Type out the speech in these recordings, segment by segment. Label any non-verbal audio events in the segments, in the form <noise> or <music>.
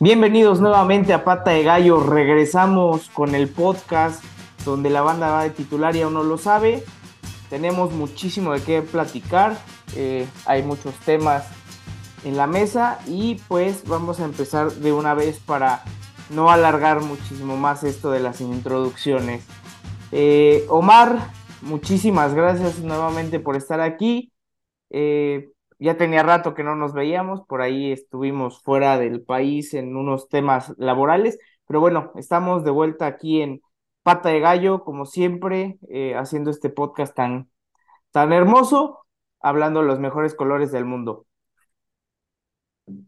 Bienvenidos nuevamente a Pata de Gallo. Regresamos con el podcast donde la banda va de titular y aún no lo sabe. Tenemos muchísimo de qué platicar. Eh, hay muchos temas en la mesa y pues vamos a empezar de una vez para no alargar muchísimo más esto de las introducciones. Eh, Omar, muchísimas gracias nuevamente por estar aquí. Eh, ya tenía rato que no nos veíamos, por ahí estuvimos fuera del país en unos temas laborales, pero bueno, estamos de vuelta aquí en Pata de Gallo, como siempre, haciendo este podcast tan, tan hermoso, hablando de los mejores colores del mundo.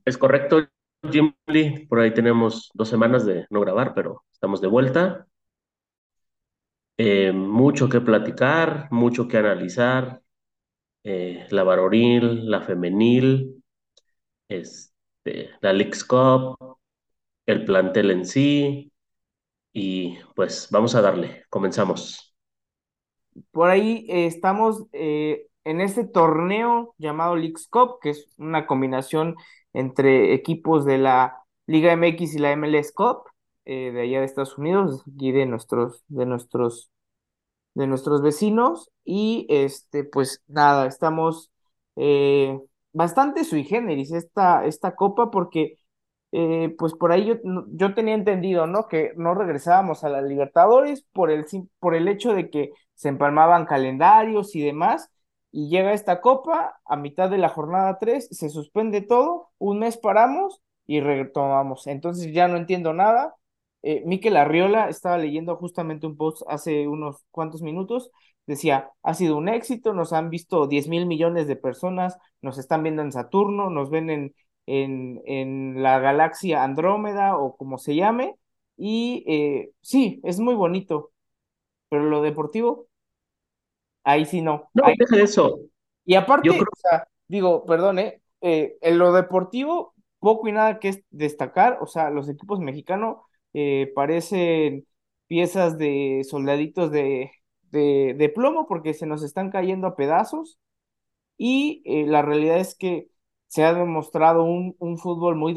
Es correcto, Jim Lee, por ahí tenemos dos semanas de no grabar, pero estamos de vuelta. Eh, mucho que platicar, mucho que analizar, eh, la varonil, la femenil, este, la Leagues Cup, el plantel en sí, y pues vamos a darle, comenzamos. Por ahí eh, estamos eh, en este torneo llamado Leagues Cup, que es una combinación entre equipos de la Liga MX y la MLS Cup, de allá de Estados Unidos, y de nuestros, de nuestros de nuestros vecinos y este, pues nada, estamos eh, bastante sui generis esta, esta copa porque eh, pues por ahí yo, yo, tenía entendido, ¿no? Que no regresábamos a la Libertadores por el, por el hecho de que se empalmaban calendarios y demás y llega esta copa a mitad de la jornada 3, se suspende todo, un mes paramos y retomamos. Entonces ya no entiendo nada eh, Miquel Arriola estaba leyendo justamente un post hace unos cuantos minutos, decía, ha sido un éxito, nos han visto 10 mil millones de personas, nos están viendo en Saturno, nos ven en, en, en la galaxia Andrómeda o como se llame, y eh, sí, es muy bonito, pero lo deportivo, ahí sí no. No, deja eso. Y aparte, digo, perdón, eh, eh, en lo deportivo, poco y nada que destacar, o sea, los equipos mexicanos eh, parecen piezas de soldaditos de, de, plomo porque se nos están cayendo a pedazos y eh, la realidad es que se ha demostrado un, un fútbol muy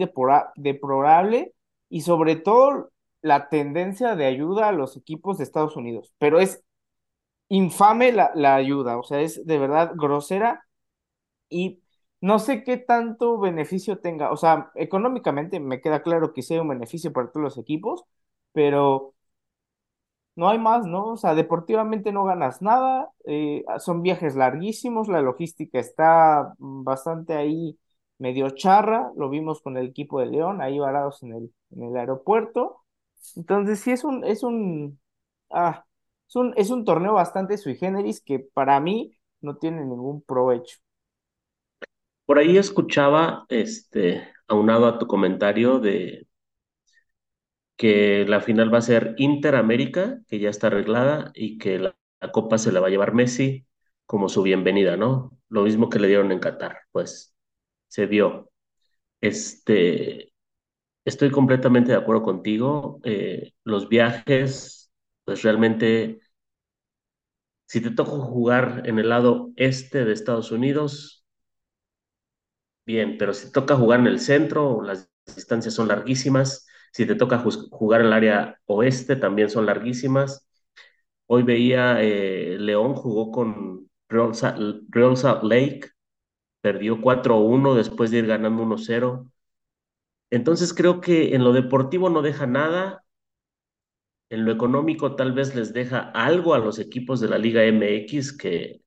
deplorable y sobre todo la tendencia de ayuda a los equipos de Estados Unidos, pero es infame la, la ayuda, o sea, es de verdad grosera y no sé qué tanto beneficio tenga, o sea, económicamente me queda claro que sea un beneficio para todos los equipos, pero no hay más, ¿no? O sea, deportivamente no ganas nada, eh, son viajes larguísimos, la logística está bastante ahí medio charra, lo vimos con el equipo de León, ahí varados en el, en el aeropuerto. Entonces, sí es un, es un, ah, es un, es un torneo bastante sui generis que para mí no tiene ningún provecho. Por ahí escuchaba, este, aunado a tu comentario de que la final va a ser Inter-América, que ya está arreglada, y que la, copa se la va a llevar Messi como su bienvenida, ¿no? Lo mismo que le dieron en Qatar, pues se dio. Este, estoy completamente de acuerdo contigo. Eh, los viajes, pues realmente, si te toca jugar en el lado este de Estados Unidos, bien, pero si toca jugar en el centro, las distancias son larguísimas. Si te toca jugar en el área oeste, también son larguísimas. Hoy veía eh, León jugó con Real Salt Lake, perdió 4-1 después de ir ganando 1-0. Entonces creo que en lo deportivo no deja nada, en lo económico tal vez les deja algo a los equipos de la Liga MX que,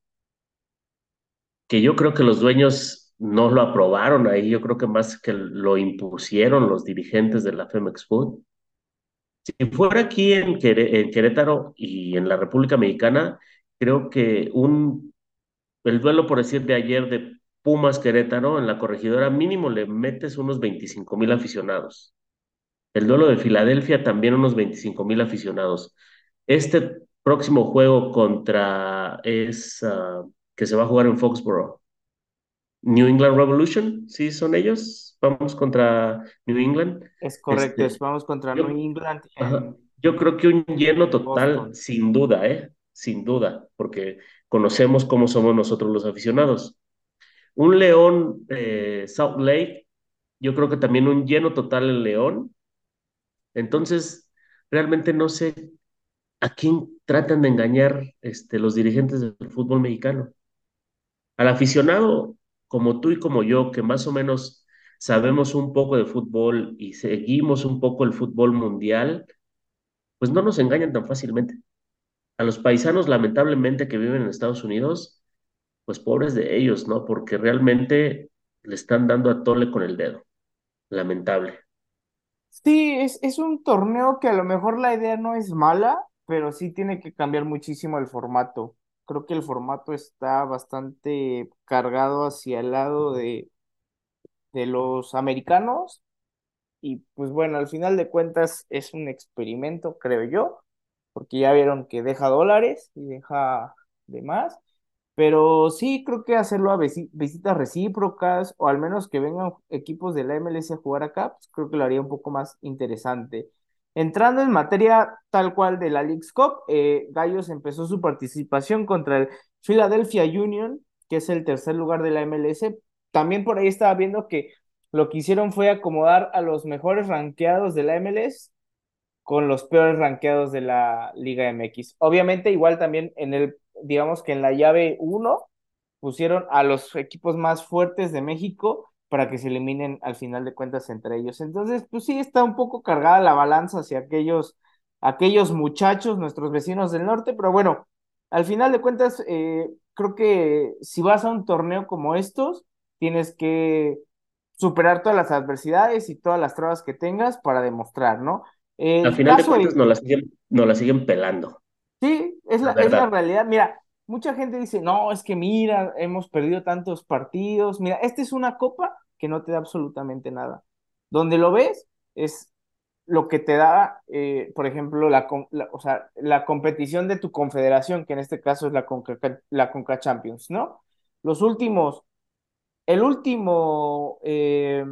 que yo creo que los dueños no lo aprobaron ahí, yo creo que más que lo impusieron los dirigentes de la Femex Food. Si fuera aquí en, Querétaro y en la República Mexicana, creo que un, el duelo, por decir, de ayer de Pumas Querétaro, en la corregidora mínimo le metes unos 25 mil aficionados. El duelo de Filadelfia también unos 25 mil aficionados. Este próximo juego contra es que se va a jugar en Foxborough New England Revolution, ¿sí son ellos? Vamos contra New England. Es correcto, es- Este, vamos contra New England ajá, yo creo que un lleno en total, Boston. sin duda, ¿eh? Sin duda, porque conocemos cómo somos nosotros los aficionados. Un León eh, Salt Lake, yo creo que también un lleno total en León. Entonces, realmente no sé a quién tratan de engañar este, los dirigentes del fútbol mexicano. Al aficionado como tú y como yo, que más o menos sabemos un poco de fútbol y seguimos un poco el fútbol mundial, pues no nos engañan tan fácilmente. A los paisanos, lamentablemente, que viven en Estados Unidos, pues pobres de ellos, ¿no? Porque realmente le están dando a tole con el dedo. Lamentable. Sí, es, es un torneo que a lo mejor la idea no es mala, pero sí tiene que cambiar muchísimo el formato. Creo que el formato está bastante cargado hacia el lado de, de los americanos y pues bueno, al final de cuentas es un experimento, creo yo, porque ya vieron que deja dólares y deja demás. Pero sí, creo que hacerlo a visi- visitas recíprocas o al menos que vengan equipos de la MLS a jugar acá, pues creo que lo haría un poco más interesante. Entrando en materia tal cual de la Leagues Cup, eh, Gallos empezó su participación contra el Philadelphia Union, que es el tercer lugar de la MLS. También por ahí estaba viendo que lo que hicieron fue acomodar a los mejores rankeados de la MLS con los peores rankeados de la Liga MX. Obviamente, igual también en el, digamos que en la llave uno pusieron a los equipos más fuertes de México para que se eliminen al final de cuentas entre ellos. Entonces, pues sí, está un poco cargada la balanza hacia aquellos, aquellos muchachos, nuestros vecinos del norte, pero bueno, al final de cuentas, eh, creo que si vas a un torneo como estos, tienes que superar todas las adversidades y todas las trabas que tengas para demostrar, ¿no? Al final de cuentas, de, nos la siguen, nos la siguen pelando, sí, es la, la es la realidad. Mira, mucha gente dice, no, es que mira, hemos perdido tantos partidos. Mira, esta es una copa que no te da absolutamente nada. Donde lo ves es lo que te da, eh, por ejemplo, la, o sea, la competición de tu confederación, que en este caso es la Conca, la Conca Champions, ¿no? Los últimos, el último eh,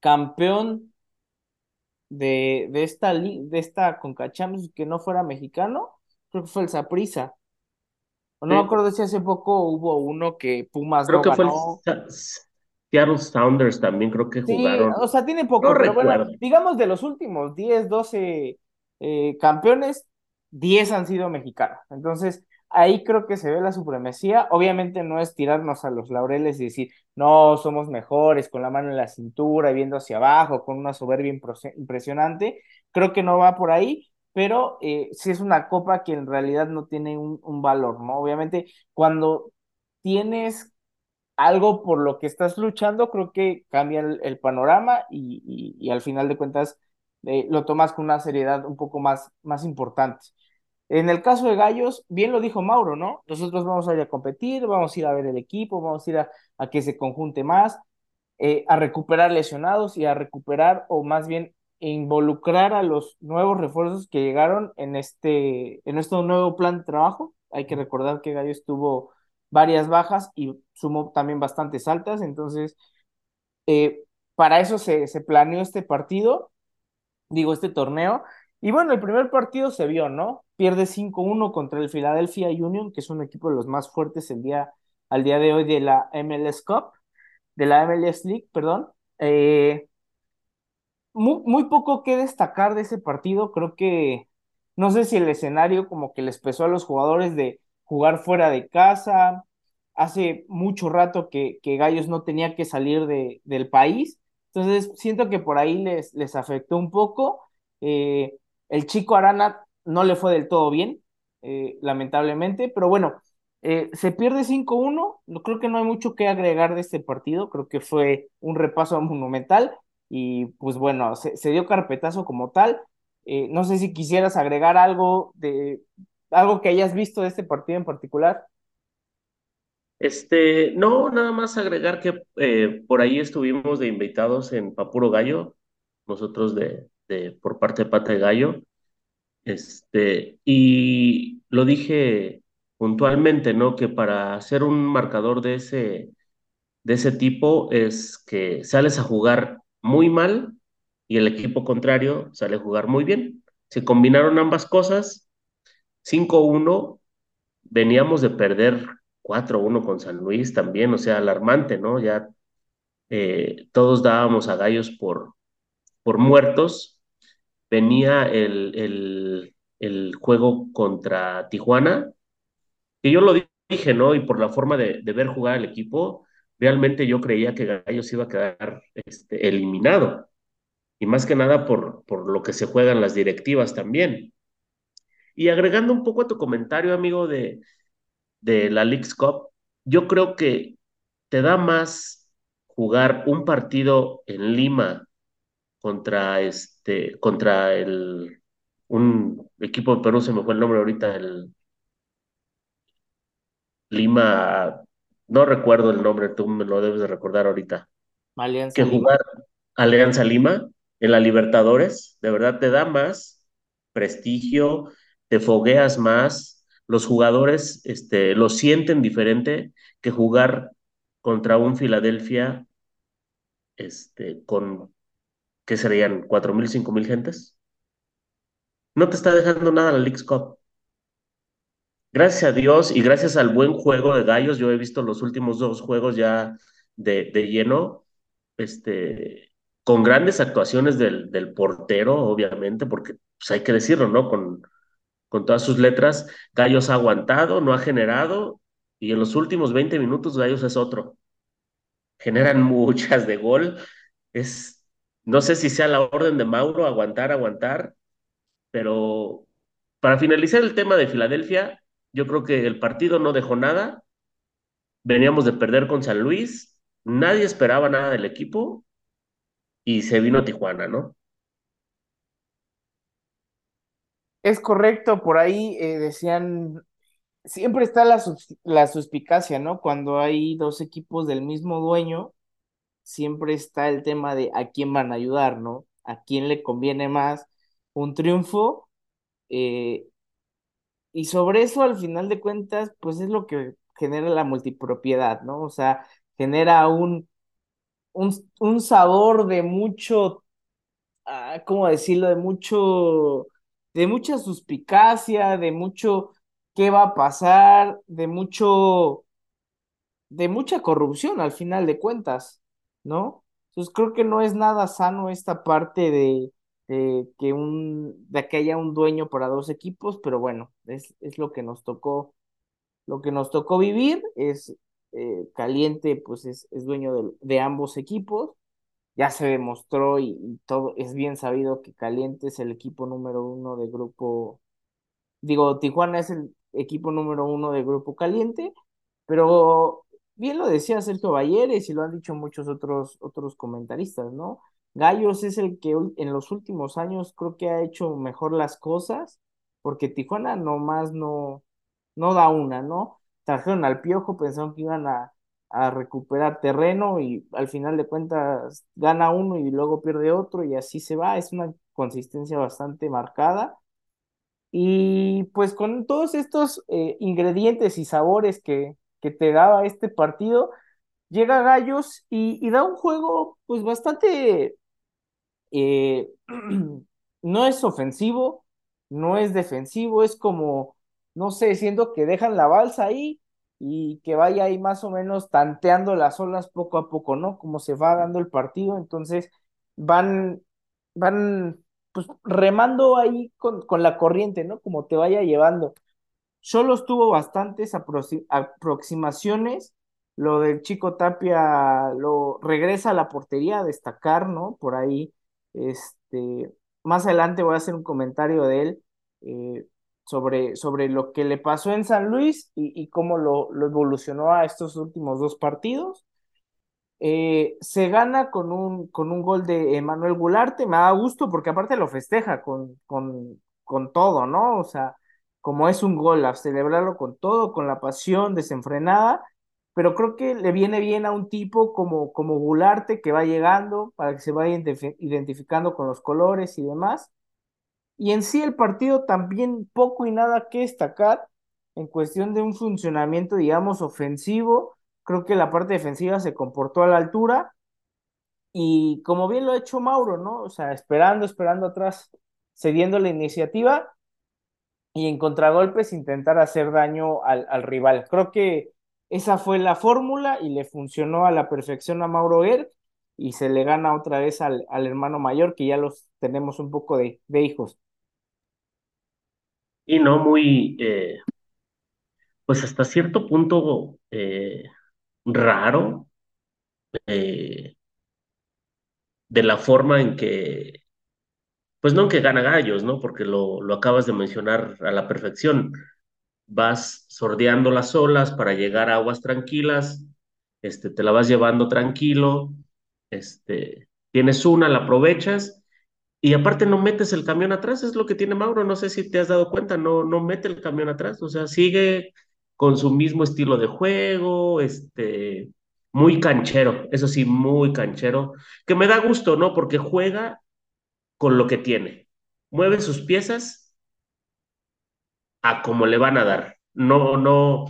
campeón de, de esta, de esta Conca Champions que no fuera mexicano, creo que fue el Saprissa. O no me acuerdo si hace poco hubo uno que Pumas Creo no que fue el ganó. Seattle Sounders también, creo que Sí, jugaron. o sea, tiene No poco, pero bueno, recuerdo. digamos de los últimos 10 12 eh, campeones, 10 han sido mexicanos. Entonces, ahí creo que se ve la supremacía. Obviamente no es tirarnos a los laureles y decir, no, somos mejores, con la mano en la cintura y viendo hacia abajo, con una soberbia impresionante. Creo que no va por ahí, pero eh, sí es una copa que en realidad no tiene un, valor, ¿no? Obviamente, cuando tienes algo por lo que estás luchando, creo que cambia el, panorama y al final de cuentas eh, lo tomas con una seriedad un poco más, más importante. En el caso de Gallos, bien lo dijo Mauro, ¿no? Nosotros vamos a ir a competir, vamos a ir a ver el equipo, vamos a ir a, que se conjunte más, eh, a recuperar lesionados y a recuperar o más bien involucrar a los nuevos refuerzos que llegaron en este, en este nuevo plan de trabajo. Hay que recordar que Gallos tuvo varias bajas y sumó también bastantes altas, entonces eh, para eso se planeó este partido, digo, este torneo. Y bueno, el primer partido se vio, ¿no? Pierde 5-1 contra el Philadelphia Union, que es un equipo de los más fuertes el día, al día de hoy de la MLS Cup, de la MLS League, perdón. Eh, muy, muy poco que destacar de ese partido. Creo que no sé si el escenario como que les pesó a los jugadores de jugar fuera de casa. Hace mucho rato que, que Gallos no tenía que salir de, del país. Entonces siento que por ahí les, les afectó un poco. Eh, el chico Arana no le fue del todo bien, eh, lamentablemente, pero bueno, eh, se pierde 5-1. No, creo que no hay mucho que agregar de este partido. Creo que fue un repaso <laughs> monumental y pues bueno, se, dio carpetazo como tal. Eh, no sé si quisieras agregar algo de algo que hayas visto de este partido en particular. Este, no, nada más agregar que por ahí estuvimos de invitados en Papuro Gallo, nosotros de, de por parte de Pata de Gallo, este, y lo dije puntualmente, ¿no? Que para hacer un marcador de ese, de ese tipo es que sales a jugar muy mal y el equipo contrario sale a jugar muy bien. Se combinaron ambas cosas, 5-1, veníamos de perder 4-1 con San Luis también, o sea, alarmante, ¿no? Ya eh, todos dábamos a gallos por, por muertos. Venía el, el, el juego contra Tijuana, que yo lo dije, ¿no? Y por la forma de, ver jugar al equipo, realmente yo creía que Gallos iba a quedar este, eliminado. Y más que nada por, por lo que se juegan las directivas también. Y agregando un poco a tu comentario, amigo, de, de la League's Cup, yo creo que te da más jugar un partido en Lima contra este, contra el un equipo de Perú, se me fue el nombre ahorita, el Lima, no recuerdo el nombre, tú me lo debes de recordar ahorita, Alianza que Lima. jugar Alianza Lima en la Libertadores, de verdad te da más prestigio, te fogueas más, los jugadores este, lo sienten diferente que jugar contra un Filadelfia este, con, ¿qué serían? ¿Cuatro mil, cinco mil gentes? No te está dejando nada la League's Cup. Gracias a Dios y gracias al buen juego de Gallos, yo he visto los últimos dos juegos ya de, de lleno, este, con grandes actuaciones del, del portero, obviamente, porque pues, hay que decirlo, ¿no? Con, con todas sus letras, Gallos ha aguantado, no ha generado, y en los últimos 20 minutos Gallos es otro. Generan <laughs> muchas de gol. Es, no sé si sea la orden de Mauro, aguantar, aguantar, pero para finalizar el tema de Filadelfia, yo creo que el partido no dejó nada. Veníamos de perder con San Luis, nadie esperaba nada del equipo y se vino Tijuana, ¿no? Es correcto, por ahí eh, decían, siempre está la suspicacia, ¿no? Cuando hay dos equipos del mismo dueño, siempre está el tema de a quién van a ayudar, ¿no? A quién le conviene más un triunfo. eh, y sobre eso, al final de cuentas, pues es lo que genera la multipropiedad, ¿no? O sea, genera un, un, un sabor de mucho ah, ¿cómo decirlo? De mucho, de mucha suspicacia, de mucho qué va a pasar, de mucho, de mucha corrupción al final de cuentas, ¿no? Entonces creo que no es nada sano esta parte de, de que un, de que haya un dueño para dos equipos, pero bueno, es, es lo que nos tocó, lo que nos tocó vivir, es eh, Caliente, pues es, es dueño de, de ambos equipos ya se demostró y, y todo es bien sabido que Caliente es el equipo número uno de grupo, digo, Tijuana es el equipo número uno de grupo Caliente, pero bien lo decía Sergio Balleres y lo han dicho muchos otros, otros comentaristas, ¿no? Gallos es el que en los últimos años creo que ha hecho mejor las cosas, porque Tijuana nomás no, no da una, ¿no? Trajeron al Piojo, pensaron que iban a, a recuperar terreno y al final de cuentas gana uno y luego pierde otro y así se va, es una consistencia bastante marcada. Y pues con todos estos eh, ingredientes y sabores que, que te daba este partido, llega Gallos y, da un juego pues bastante eh, <clears throat> no es ofensivo, no es defensivo, es como, no sé, siento que dejan la balsa ahí y que vaya ahí más o menos tanteando las olas poco a poco, ¿no? Como se va dando el partido, entonces van, van, pues remando ahí con, con la corriente, ¿no? Como te vaya llevando. Cholos tuvo bastantes aproxi- aproximaciones. Lo del Chico Tapia lo regresa a la portería a destacar, ¿no? Por ahí, este, más adelante voy a hacer un comentario de él eh, sobre, sobre lo que le pasó en San Luis y, y cómo lo, lo evolucionó a estos últimos dos partidos. Eh, se gana con un, con un gol de Emanuel Gularte, me da gusto porque aparte lo festeja con, con, con todo, ¿no? O sea, como es un gol, celebrarlo con todo, con la pasión desenfrenada, pero creo que le viene bien a un tipo como, como Gularte que va llegando para que se vaya identifi- identificando con los colores y demás. Y en sí el partido también poco y nada que destacar en cuestión de un funcionamiento, digamos, ofensivo. creo que la parte defensiva se comportó a la altura y como bien lo ha hecho Mauro, ¿no? O sea, esperando, esperando atrás, cediendo la iniciativa y en contragolpes intentar hacer daño al, al rival. Creo que esa fue la fórmula y le funcionó a la perfección a Mauro Gerg y se le gana otra vez al, al hermano mayor, que ya los tenemos un poco de, de hijos. Y no muy, eh, pues hasta cierto punto eh, raro eh, de la forma en que, pues no que gana gallos, ¿no? Porque lo, lo acabas de mencionar a la perfección. Vas sordeando las olas para llegar a aguas tranquilas, este, te la vas llevando tranquilo, este, tienes una, la aprovechas y aparte no metes el camión atrás, es lo que tiene Mauro, no sé si te has dado cuenta, no, no mete el camión atrás, o sea, sigue con su mismo estilo de juego, este, muy canchero, eso sí, muy canchero, que me da gusto, ¿no? Porque juega con lo que tiene, mueve sus piezas a como le van a dar, no, no,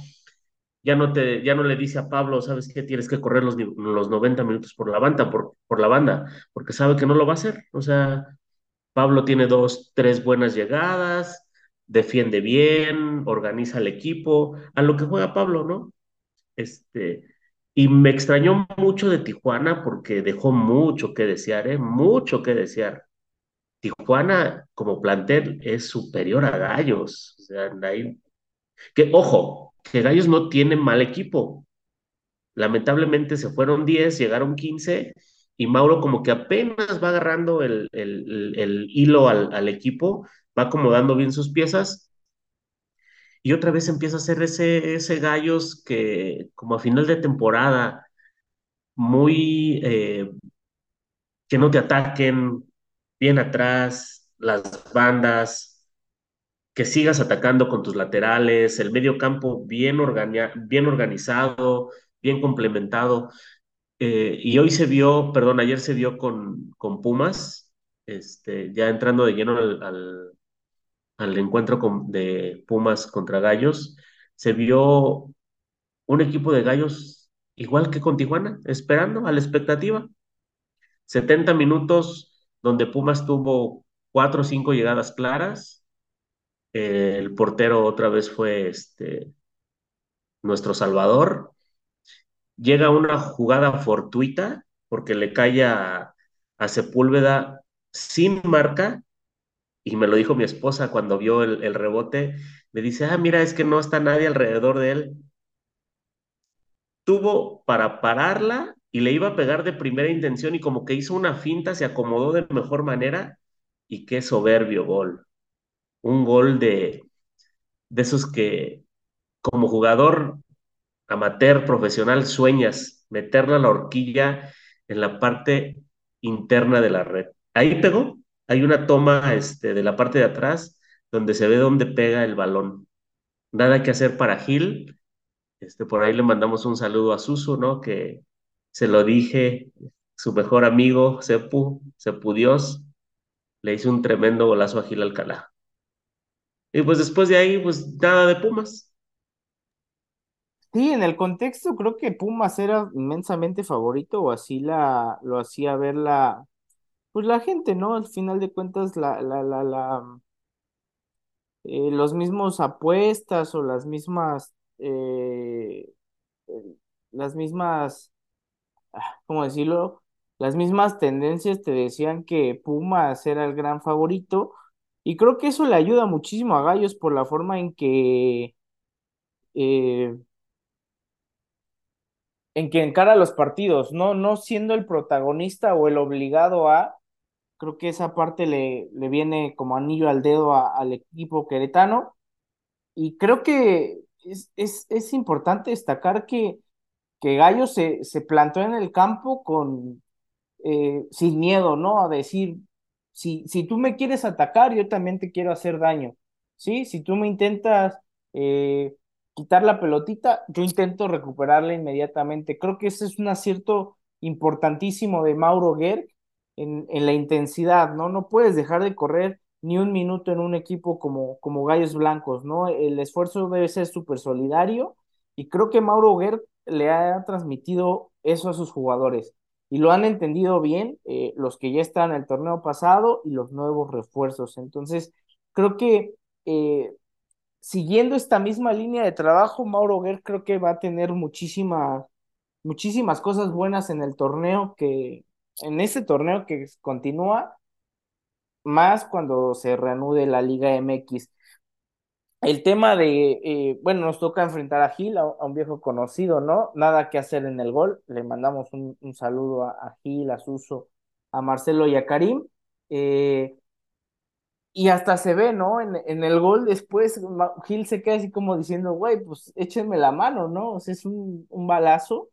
ya no te, ya no le dice a Pablo, ¿sabes qué? Tienes que correr los, los 90 minutos por la banda, por, por la banda, porque sabe que no lo va a hacer, o sea, Pablo tiene dos, tres buenas llegadas, defiende bien, organiza el equipo, a lo que juega Pablo, ¿no? Este, y me extrañó mucho de Tijuana porque dejó mucho que desear, ¿eh? Mucho que desear. Tijuana como plantel es superior a Gallos, o sea, ahí... que ojo, que Gallos no tiene mal equipo. Lamentablemente se fueron 10, llegaron 15 y Mauro como que apenas va agarrando el, el, el hilo al, al, equipo, va acomodando bien sus piezas y otra vez empieza a hacer ese, ese gallos que como a final de temporada, muy eh, que no te ataquen, bien atrás, las bandas, que sigas atacando con tus laterales, el medio campo bien, bien organizado, bien complementado. Eh, y hoy se vio, perdón, ayer se vio con, con Pumas, este, ya entrando de lleno al, al, al encuentro con, de Pumas contra Gallos, se vio un equipo de Gallos igual que con Tijuana, esperando a la expectativa. 70 minutos donde Pumas tuvo cuatro o cinco llegadas claras. El portero otra vez fue este, nuestro Salvador llega una jugada fortuita porque le cae a, a, Sepúlveda sin marca y me lo dijo mi esposa cuando vio el, el, rebote, me dice, ah, mira, es que no está nadie alrededor de él. Tuvo para pararla y le iba a pegar de primera intención y como que hizo una finta, se acomodó de mejor manera y qué soberbio gol. Un gol de, de esos que como jugador amateur, profesional, sueñas meterla la horquilla en la parte interna de la red. Ahí pegó, hay una toma este, de la parte de atrás donde se ve dónde pega el balón. Nada que hacer para Gil. Este, por ahí le mandamos un saludo a Susu, ¿no? Que se lo dije, su mejor amigo, Sepu, Sepu Dios, le hizo un tremendo golazo a Gil Alcalá. Y pues después de ahí, pues nada de Pumas. Sí, en el contexto creo que Pumas era inmensamente favorito o así la, lo hacía ver la, pues la gente, ¿no? Al final de cuentas, la, la, la, la, eh, los mismos apuestas o las mismas, eh, las mismas, ¿cómo decirlo? Las mismas tendencias te decían que Pumas era el gran favorito y creo que eso le ayuda muchísimo a Gallos por la forma en que eh, en que encara los partidos, no, no siendo el protagonista o el obligado a, creo que esa parte le, le viene como anillo al dedo al equipo queretano. Y creo que es, es, es importante destacar que, que Gallo se, se plantó en el campo con eh, sin miedo, ¿no? A decir, si, si tú me quieres atacar, yo también te quiero hacer daño. ¿Sí? Si tú me intentas eh, quitar la pelotita, yo intento recuperarla inmediatamente. Creo que ese es un acierto importantísimo de Mauro Gerg en, en, la intensidad, ¿no? No puedes dejar de correr ni un minuto en un equipo como, como Gallos Blancos, ¿no? El esfuerzo debe ser súper solidario y creo que Mauro Gerg le ha transmitido eso a sus jugadores y lo han entendido bien eh, los que ya están en el torneo pasado y los nuevos refuerzos. Entonces, creo que eh, siguiendo esta misma línea de trabajo, Mauro Guerr creo que va a tener muchísimas, muchísimas cosas buenas en el torneo que, en ese torneo que continúa, más cuando se reanude la Liga MX. El tema de, eh, bueno, nos toca enfrentar a Gil, a, un viejo conocido, ¿no? Nada que hacer en el gol. Le mandamos un, saludo a, Gil, a Suso, a Marcelo y a Karim. Eh, y hasta se ve, ¿no? En, en, el gol después, Gil se queda así como diciendo, güey, pues échenme la mano, ¿no? O sea, es un, un balazo.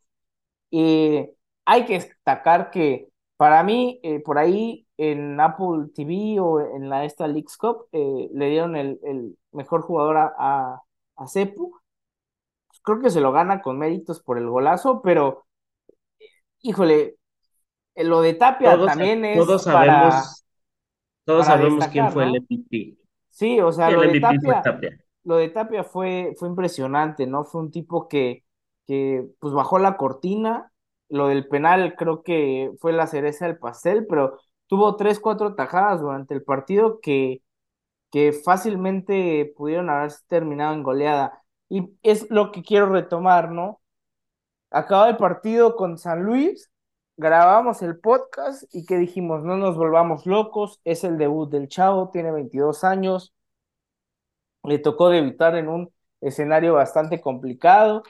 Eh, hay que destacar que para mí, por ahí en Apple TV o en la esta Leagues Cup, eh, le dieron el, el, mejor jugador a, a, a Cepu. Creo que se lo gana con méritos por el golazo, pero híjole, lo de Tapia también es todos sabemos, todos sabemos quién fue el MVP. Sí, o sea, lo de Tapia, lo de Tapia fue, fue impresionante, ¿no? Fue un tipo que, que pues bajó la cortina, lo del penal creo que fue la cereza del pastel, pero tuvo tres, cuatro tajadas durante el partido que, que fácilmente pudieron haberse terminado en goleada. Y es lo que quiero retomar, ¿no? Acaba el partido con San Luis, grabamos el podcast y que dijimos, no nos volvamos locos, es el debut del Chavo, tiene 22 años, le tocó debutar en un escenario bastante complicado,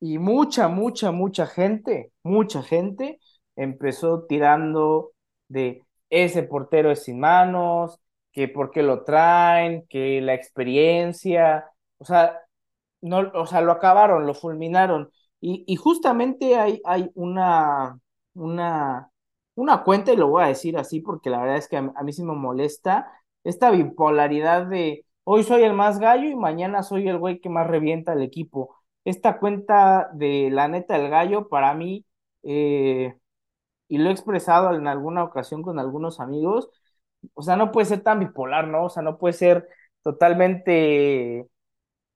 y mucha, mucha, mucha gente, mucha gente empezó tirando de ese portero es sin manos, que por qué lo traen, que la experiencia, o sea, no, o sea, lo acabaron, lo fulminaron. Y, y justamente hay, hay una, una, una cuenta, y lo voy a decir así porque la verdad es que a, mí sí me molesta, esta bipolaridad de hoy soy el más gallo y mañana soy el güey que más revienta el equipo esta cuenta de la neta del gallo para mí, eh, y lo he expresado en alguna ocasión con algunos amigos, o sea, no puede ser tan bipolar, ¿no? O sea, no puede ser totalmente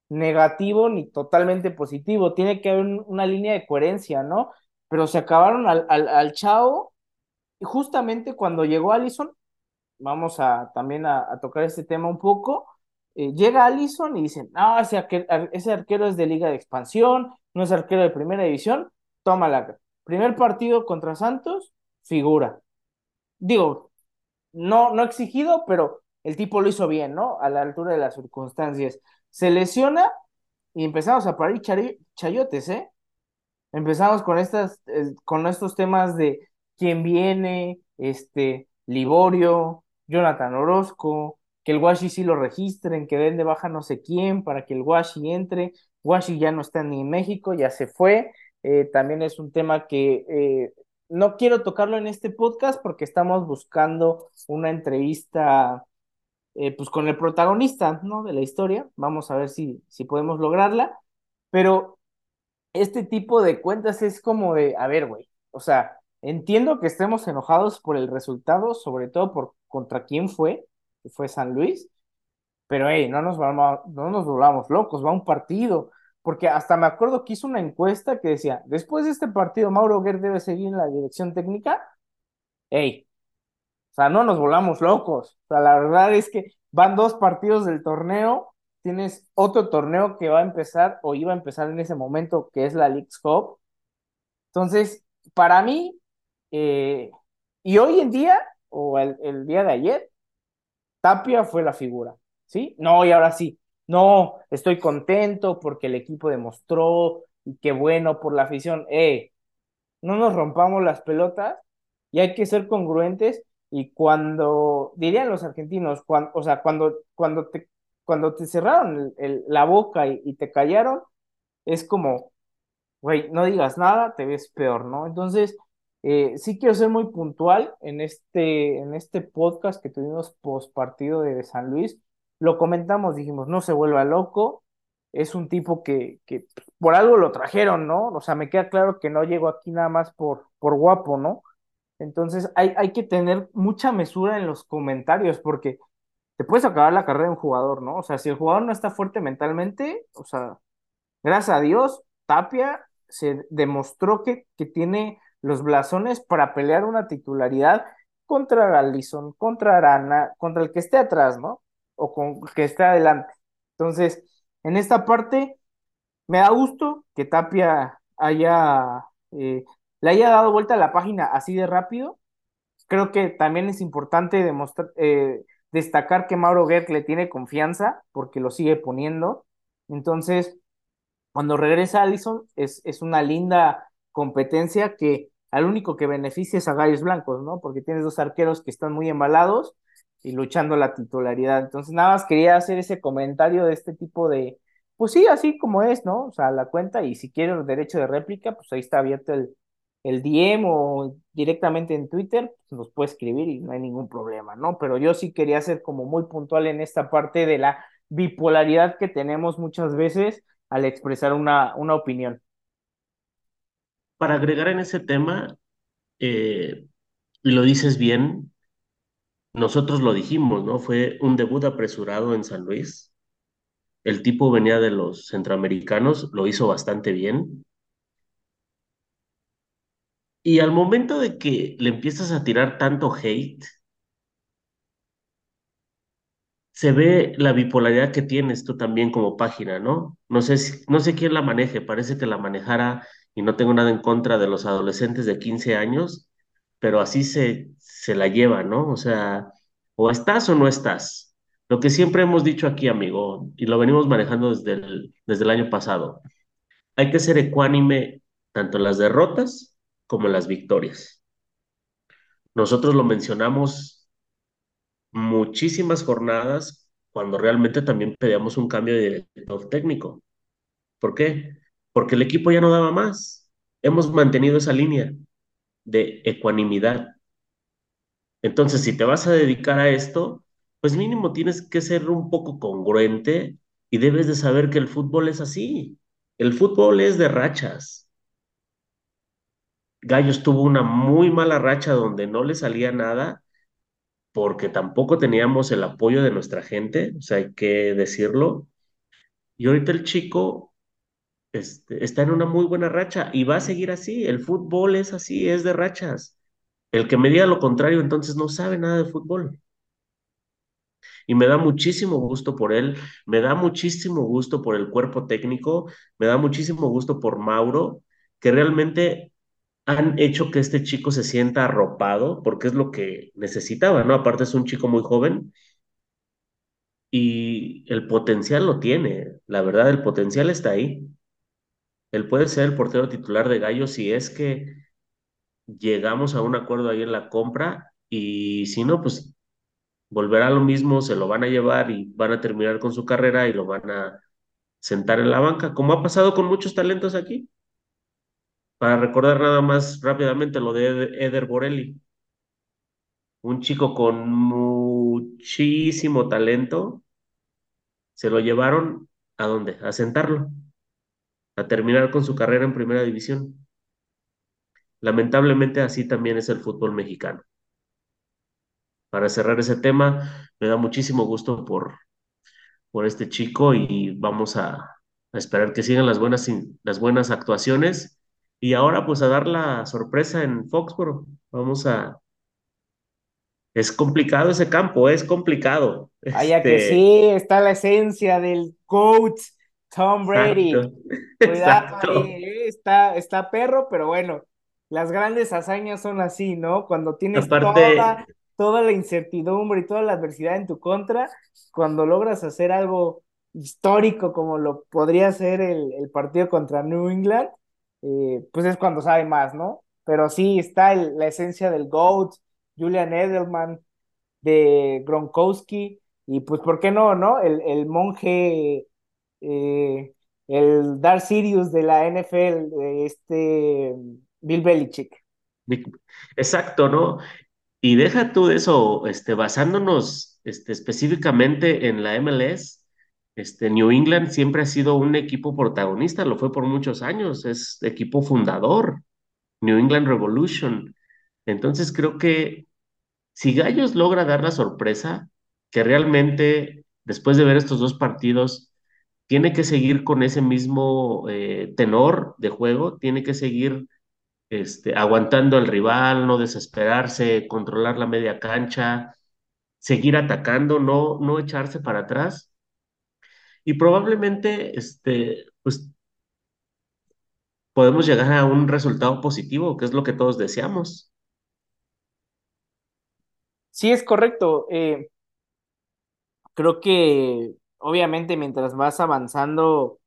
negativo ni totalmente positivo, tiene que haber una línea de coherencia, ¿no? Pero se acabaron al, al, al Chao, y justamente cuando llegó Allison, vamos a también a tocar este tema un poco, eh, llega Allison y dicen, no, ese arquero, ese arquero es de liga de expansión, no es arquero de primera división, tómala. Primer partido contra Santos, figura. Digo, no, no exigido, pero el tipo lo hizo bien, ¿no? A la altura de las circunstancias. Se lesiona y empezamos a parir chayotes, ¿eh? Empezamos con estas, eh, con estos temas de quién viene, este, Liborio, Jonathan Orozco, que el Washi sí lo registren, que den de baja no sé quién para que el Washi entre. Washi ya no está ni en México, ya se fue. Eh, también es un tema que eh, no quiero tocarlo en este podcast porque estamos buscando una entrevista eh, pues con el protagonista ¿no? de la historia. Vamos a ver si, si podemos lograrla. Pero este tipo de cuentas es como de, a ver, güey, o sea, entiendo que estemos enojados por el resultado, sobre todo por contra quién fue, que fue San Luis, pero hey, no nos, vamos, no nos volvamos locos, va un partido, porque hasta me acuerdo que hizo una encuesta que decía, después de este partido, Mauro Guerre debe seguir en la dirección técnica, hey, o sea, no nos volvamos locos, o sea, la verdad es que van dos partidos del torneo, tienes otro torneo que va a empezar o iba a empezar en ese momento, que es la League's Cup, entonces, para mí, eh, y hoy en día, o el día de ayer, Tapia fue la figura, ¿sí? No, y ahora sí, no, estoy contento porque el equipo demostró y qué bueno por la afición. Eh, no nos rompamos las pelotas y hay que ser congruentes y cuando, dirían los argentinos, cuando, o sea, cuando, cuando, te, cuando te cerraron la boca y, te callaron, es como, güey, no digas nada, te ves peor, ¿no? Entonces, eh, sí quiero ser muy puntual en este, en este podcast que tuvimos post partido de San Luis. Lo comentamos, dijimos, no se vuelva loco. Es un tipo que, que por algo lo trajeron, ¿no? O sea, me queda claro que no llegó aquí nada más por, por guapo, ¿no? Entonces hay, hay que tener mucha mesura en los comentarios porque te puedes acabar la carrera de un jugador, ¿no? O sea, si el jugador no está fuerte mentalmente, o sea, gracias a Dios, Tapia se demostró que, que tiene los blasones para pelear una titularidad contra Allison, contra Arana, contra el que esté atrás, ¿no? O con que esté adelante. Entonces, en esta parte, me da gusto que Tapia haya, eh, le haya dado vuelta a la página así de rápido. Creo que también es importante demostrar, eh, destacar que Mauro Gerg le tiene confianza porque lo sigue poniendo. Entonces, cuando regresa Allison, es, es una linda competencia que al único que beneficia es a Gallos Blancos, ¿no? Porque tienes dos arqueros que están muy embalados y luchando la titularidad. Entonces, nada más quería hacer ese comentario de este tipo de, pues sí, así como es, ¿no? O sea, la cuenta y si quieren derecho de réplica, pues ahí está abierto el, el DM o directamente en Twitter, pues nos puede escribir y no hay ningún problema, ¿no? Pero yo sí quería ser como muy puntual en esta parte de la bipolaridad que tenemos muchas veces al expresar una, una opinión. Para agregar en ese tema, eh, y lo dices bien, nosotros lo dijimos, ¿no? Fue un debut apresurado en San Luis. El tipo venía de los centroamericanos, lo hizo bastante bien. Y al momento de que le empiezas a tirar tanto hate, se ve la bipolaridad que tienes tú también como página, ¿no? No sé, no sé quién la maneje, parece que la manejara y no tengo nada en contra de los adolescentes de 15 años, pero así se, se la lleva, ¿no? O sea, o estás o no estás. Lo que siempre hemos dicho aquí, amigo, y lo venimos manejando desde el, desde el año pasado, hay que ser ecuánime tanto en las derrotas como en las victorias. Nosotros lo mencionamos muchísimas jornadas cuando realmente también pedíamos un cambio de director técnico. ¿Por qué? Porque el equipo ya no daba más. Hemos mantenido esa línea de ecuanimidad. Entonces, si te vas a dedicar a esto, pues mínimo tienes que ser un poco congruente y debes de saber que el fútbol es así. El fútbol es de rachas. Gallos tuvo una muy mala racha donde no le salía nada porque tampoco teníamos el apoyo de nuestra gente, o sea, hay que decirlo. Y ahorita el chico este, está en una muy buena racha y va a seguir así. El fútbol es así, es de rachas. El que me diga lo contrario, entonces no sabe nada de fútbol. Y me da muchísimo gusto por él, me da muchísimo gusto por el cuerpo técnico, me da muchísimo gusto por Mauro, que realmente han hecho que este chico se sienta arropado, porque es lo que necesitaba, ¿no? Aparte es un chico muy joven y el potencial lo tiene, la verdad, el potencial está ahí. Él puede ser el portero titular de Gallo si es que llegamos a un acuerdo ahí en la compra y si no, pues volverá lo mismo, se lo van a llevar y van a terminar con su carrera y lo van a sentar en la banca, como ha pasado con muchos talentos aquí. Para recordar nada más rápidamente lo de Ed- Eder Borelli, un chico con muchísimo talento, se lo llevaron ¿a dónde? A sentarlo, a terminar con su carrera en primera división. Lamentablemente así también es el fútbol mexicano. Para cerrar ese tema, me da muchísimo gusto por, por este chico y vamos a, a esperar que sigan las buenas, las buenas actuaciones. Y ahora pues a dar la sorpresa en Foxboro. Vamos a... Es complicado ese campo, es complicado. Vaya que Este, sí, está la esencia del coach Tom Brady. exacto, <laughs> Cuidado exacto. ¿eh? Está, está perro, pero bueno, las grandes hazañas son así, ¿no? Cuando tienes Aparte, toda, toda la incertidumbre y toda la adversidad en tu contra, cuando logras hacer algo histórico como lo podría ser el, el partido contra New England, eh, pues es cuando sabe más, ¿no? Pero sí, está el- la esencia del GOAT, Julian Edelman, de Gronkowski, y pues, ¿por qué no, no? El, el monje eh, el Dark Sirius de la NFL, de este Bill Belichick. exacto, ¿no? Y deja tú eso, este, basándonos este, específicamente en la MLS, este, New England siempre ha sido un equipo protagonista, lo fue por muchos años, es equipo fundador, New England Revolution. Entonces creo que si Gallos logra dar la sorpresa, que realmente después de ver estos dos partidos tiene que seguir con ese mismo eh, tenor de juego, tiene que seguir este, aguantando al rival, no desesperarse, controlar la media cancha, seguir atacando, no, no echarse para atrás. Y probablemente, este, pues, podemos llegar a un resultado positivo, que es lo que todos deseamos. Sí, es correcto. Eh, creo que obviamente mientras vas avanzando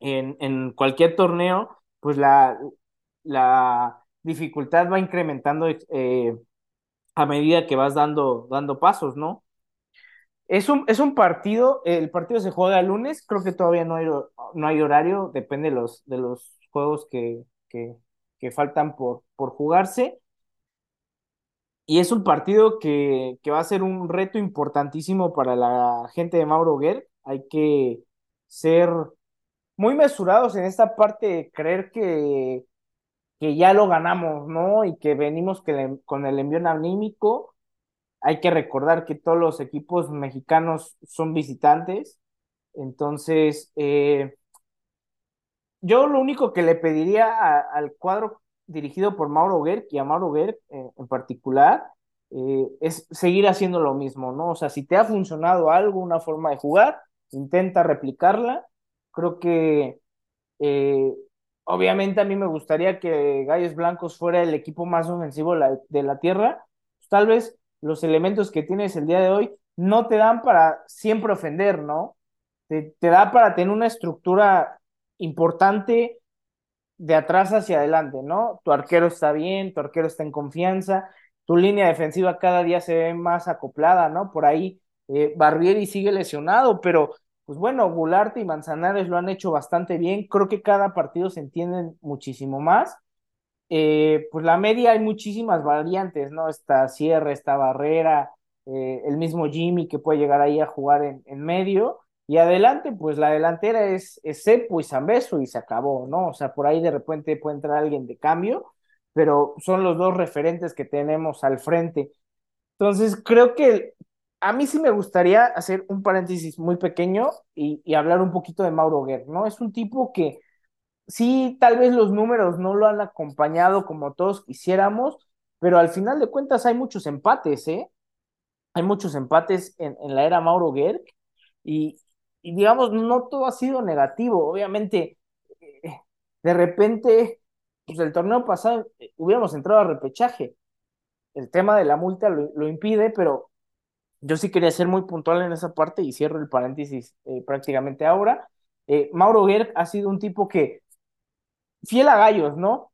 en, en cualquier torneo, pues la, la dificultad va incrementando eh, a medida que vas dando, dando pasos, ¿no? Es un, es un partido, el partido se juega el lunes, creo que todavía no hay, no hay horario, depende de los, de los juegos que, que, que faltan por, por jugarse. Y es un partido que, que, va a ser un reto importantísimo para la gente de Mauro Guer. Hay que ser muy mesurados en esta parte creer que, que ya lo ganamos, ¿no? Y que venimos que con el envío anímico. Hay que recordar que todos los equipos mexicanos son visitantes. Entonces, eh, yo lo único que le pediría al cuadro dirigido por Mauro Gerg y a Mauro Gerg eh, en particular eh, es seguir haciendo lo mismo, ¿no? O sea, si te ha funcionado algo, una forma de jugar, intenta replicarla. Creo que obviamente a mí me gustaría que Gallos Blancos fuera el equipo más ofensivo de la tierra. tal vez los elementos que tienes el día de hoy no te dan para siempre ofender, ¿no? Te, da para tener una estructura importante de atrás hacia adelante, ¿no? Tu arquero está bien, tu arquero está en confianza, tu línea defensiva cada día se ve más acoplada, ¿no? Por ahí eh, Barbieri sigue lesionado, pero pues bueno, Gularte y Manzanares lo han hecho bastante bien, creo que cada partido se entienden muchísimo más. Eh, pues la media hay muchísimas variantes, ¿no? Está Sierra, está Barrera, eh, el mismo Jimmy que puede llegar ahí a jugar en, medio. Y adelante, pues la delantera es, es Cepo y Zambeso y se acabó, ¿no? O sea, por ahí de repente puede entrar alguien de cambio, pero son los dos referentes que tenemos al frente. Entonces, creo que a mí sí me gustaría hacer un paréntesis muy pequeño y, y hablar un poquito de Mauro Guerra, ¿no? Es un tipo que sí, tal vez los números no lo han acompañado como todos quisiéramos, pero al final de cuentas hay muchos empates, ¿eh? Hay muchos empates en, en la era Mauro Gerg y, digamos, no todo ha sido negativo. Obviamente, eh, de repente, pues el torneo pasado eh, hubiéramos entrado a repechaje. El tema de la multa lo, impide, pero yo sí quería ser muy puntual en esa parte y cierro el paréntesis eh, prácticamente ahora. Mauro Gerg ha sido un tipo que, fiel a gallos, ¿no?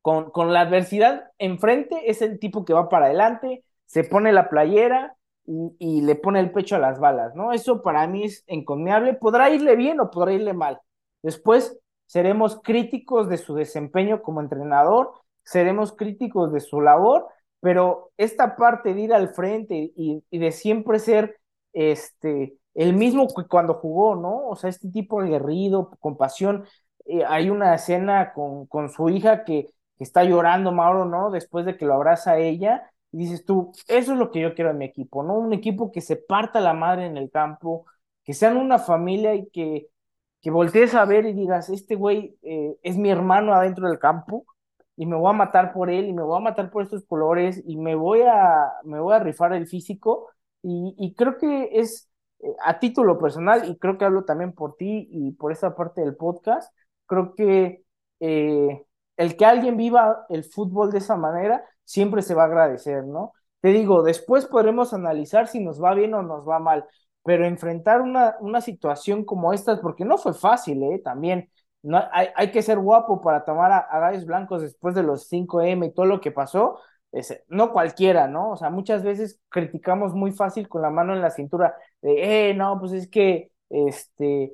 Con, con la adversidad enfrente, es el tipo que va para adelante, se pone la playera, y, le pone el pecho a las balas, ¿no? Eso para mí es encomiable. Podrá irle bien o podrá irle mal. Después seremos críticos de su desempeño como entrenador, seremos críticos de su labor, pero esta parte de ir al frente y, de siempre ser este, el mismo que cuando jugó, ¿no? O sea, este tipo aguerrido, con pasión. Eh, hay una escena con, con su hija que, está llorando, Mauro, ¿no? Después de que lo abraza ella y dices tú, eso es lo que yo quiero en mi equipo, ¿no? Un equipo que se parta la madre en el campo, que sean una familia y que, que voltees a ver y digas, este güey eh, es mi hermano adentro del campo y me voy a matar por él y me voy a matar por estos colores y me voy a, me voy a rifar el físico y, y creo que es eh, a título personal y creo que hablo también por ti y por esa parte del podcast, creo que eh, el que alguien viva el fútbol de esa manera siempre se va a agradecer, ¿no? Te digo, después podremos analizar si nos va bien o nos va mal, pero enfrentar una, una situación como esta, porque no fue fácil, ¿eh? También no, hay, hay que ser guapo para tomar a, a Gallos Blancos después de los 5M y todo lo que pasó, es, no cualquiera, ¿no? O sea, muchas veces criticamos muy fácil con la mano en la cintura de, eh, no, pues es que, este,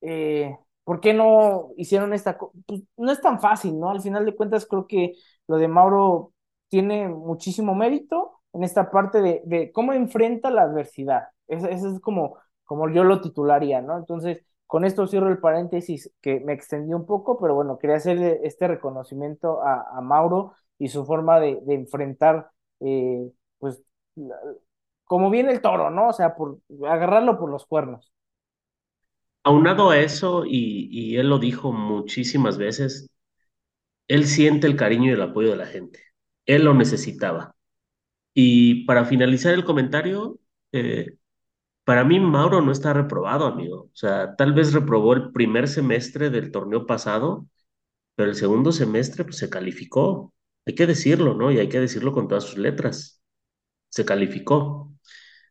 eh, ¿por qué no hicieron esta cosa? Pues no es tan fácil, ¿no? Al final de cuentas creo que lo de Mauro tiene muchísimo mérito en esta parte de, de cómo enfrenta la adversidad. Eso, es como, como yo lo titularía, ¿no? Entonces, con esto cierro el paréntesis que me extendí un poco, pero bueno, quería hacer este reconocimiento a, Mauro y su forma de, enfrentar, eh, pues, como viene el toro, ¿no? O sea, agarrarlo por los cuernos. aunado a eso, y, y él lo dijo muchísimas veces, él siente el cariño y el apoyo de la gente. Él lo necesitaba. Y para finalizar el comentario, eh, para mí Mauro no está reprobado, amigo. O sea, tal vez reprobó el primer semestre del torneo pasado, pero el segundo semestre pues, se calificó. Hay que decirlo, ¿no? Y hay que decirlo con todas sus letras. Se calificó.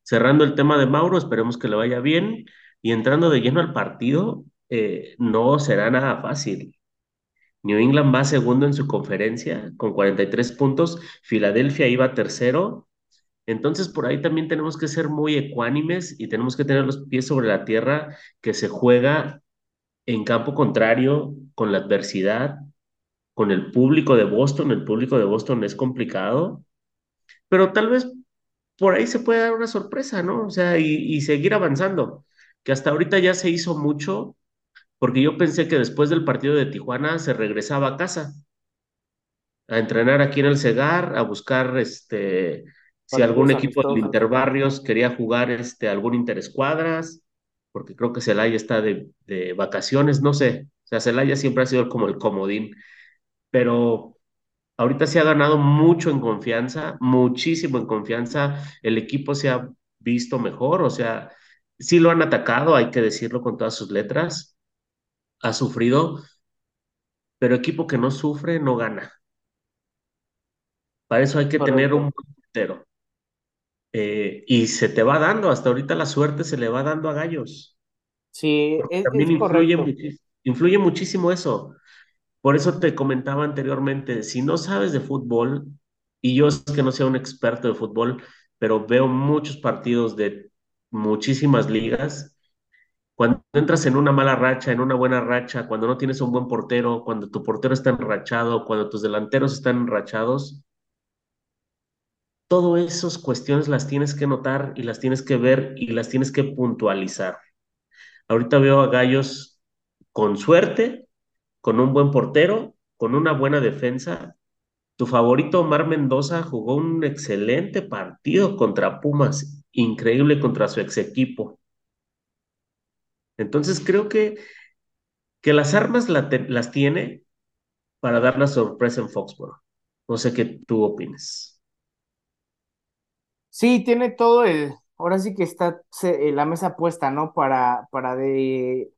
Cerrando el tema de Mauro, esperemos que le vaya bien. Y entrando de lleno al partido, eh, no será nada fácil. New England va segundo en su conferencia con 43 puntos, Filadelfia iba tercero. Entonces, por ahí también tenemos que ser muy ecuánimes y tenemos que tener los pies sobre la tierra que se juega en campo contrario, con la adversidad, con el público de Boston. El público de Boston es complicado, pero tal vez por ahí se puede dar una sorpresa, ¿no? O sea, y, y seguir avanzando, que hasta ahorita ya se hizo mucho porque yo pensé que después del partido de Tijuana se regresaba a casa, a entrenar aquí en el Cegar, a buscar este, si algún equipo de Interbarrios quería jugar este, algún interescuadras, porque creo que Celaya está de, de vacaciones, no sé, o sea, Celaya siempre ha sido como el comodín, pero ahorita se ha ganado mucho en confianza, muchísimo en confianza, el equipo se ha visto mejor, o sea, sí lo han atacado, hay que decirlo con todas sus letras, ha sufrido, pero equipo que no sufre no gana. Para eso hay que tener un portero. Eh, y se te va dando, hasta ahorita la suerte se le va dando a Gallos. Sí, es, también influye, influye muchísimo eso. Por eso te comentaba anteriormente, si no sabes de fútbol, y yo es que no sea un experto de fútbol, pero veo muchos partidos de muchísimas ligas, cuando entras en una mala racha, en una buena racha, cuando no tienes un buen portero, cuando tu portero está enrachado, cuando tus delanteros están enrachados, todas esas cuestiones las tienes que notar y las tienes que ver y las tienes que puntualizar. Ahorita veo a Gallos con suerte, con un buen portero, con una buena defensa. Tu favorito Omar Mendoza jugó un excelente partido contra Pumas, increíble contra su ex equipo. Entonces creo que, que las armas las tiene para dar la sorpresa en Foxborough. No sé qué tú opines. Sí, tiene todo el, ahora sí que está eh, la mesa puesta, ¿no? Para, para de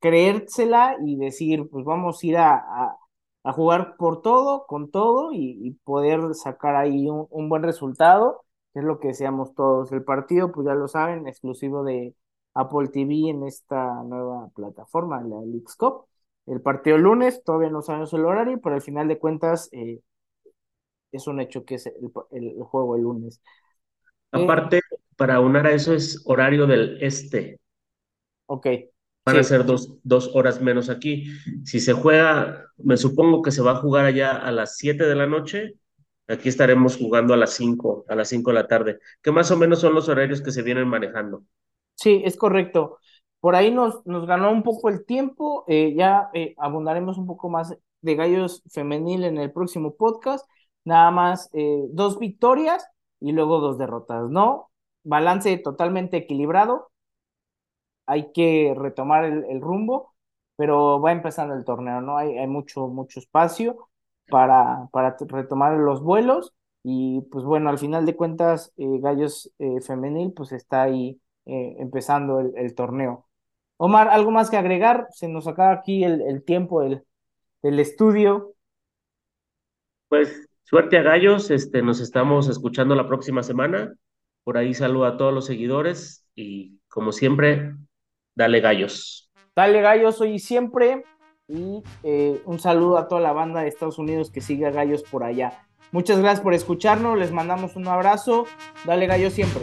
creérsela y decir, pues vamos a ir a, a, jugar por todo, con todo y, poder sacar ahí un, un, buen resultado, que es lo que deseamos todos. El partido, pues ya lo saben, exclusivo de, Apple TV en esta nueva plataforma, la Leagues Cup. El partido lunes, todavía no sabemos el horario, pero al final de cuentas eh, es un hecho que es el, juego el lunes. Aparte, para unar a eso es horario del este. Ok. Van a ser dos, dos, horas menos aquí. Si se juega, me supongo que se va a jugar allá a las 7 de la noche. Aquí estaremos jugando a las 5, a las 5 de la tarde, que más o menos son los horarios que se vienen manejando. Sí, es correcto. Por ahí nos, nos ganó un poco el tiempo. Eh, ya eh, abundaremos un poco más de gallos femenil en el próximo podcast. Nada más eh, dos victorias y luego dos derrotas, ¿no? Balance totalmente equilibrado. Hay que retomar el, rumbo, pero va empezando el torneo, ¿no? Hay, hay mucho, mucho espacio para, para retomar los vuelos. Y pues bueno, al final de cuentas, Gallos Femenil pues está ahí eh, empezando el, torneo. Omar, ¿algo más que agregar? Se nos acaba aquí el, tiempo del, estudio. Pues suerte a Gallos, este, nos estamos escuchando la próxima semana. Por ahí saludo a todos los seguidores y como siempre, dale Gallos. Dale Gallos hoy y siempre y eh, un saludo a toda la banda de Estados Unidos que sigue a Gallos por allá. Muchas gracias por escucharnos, les mandamos un abrazo, dale Gallos siempre.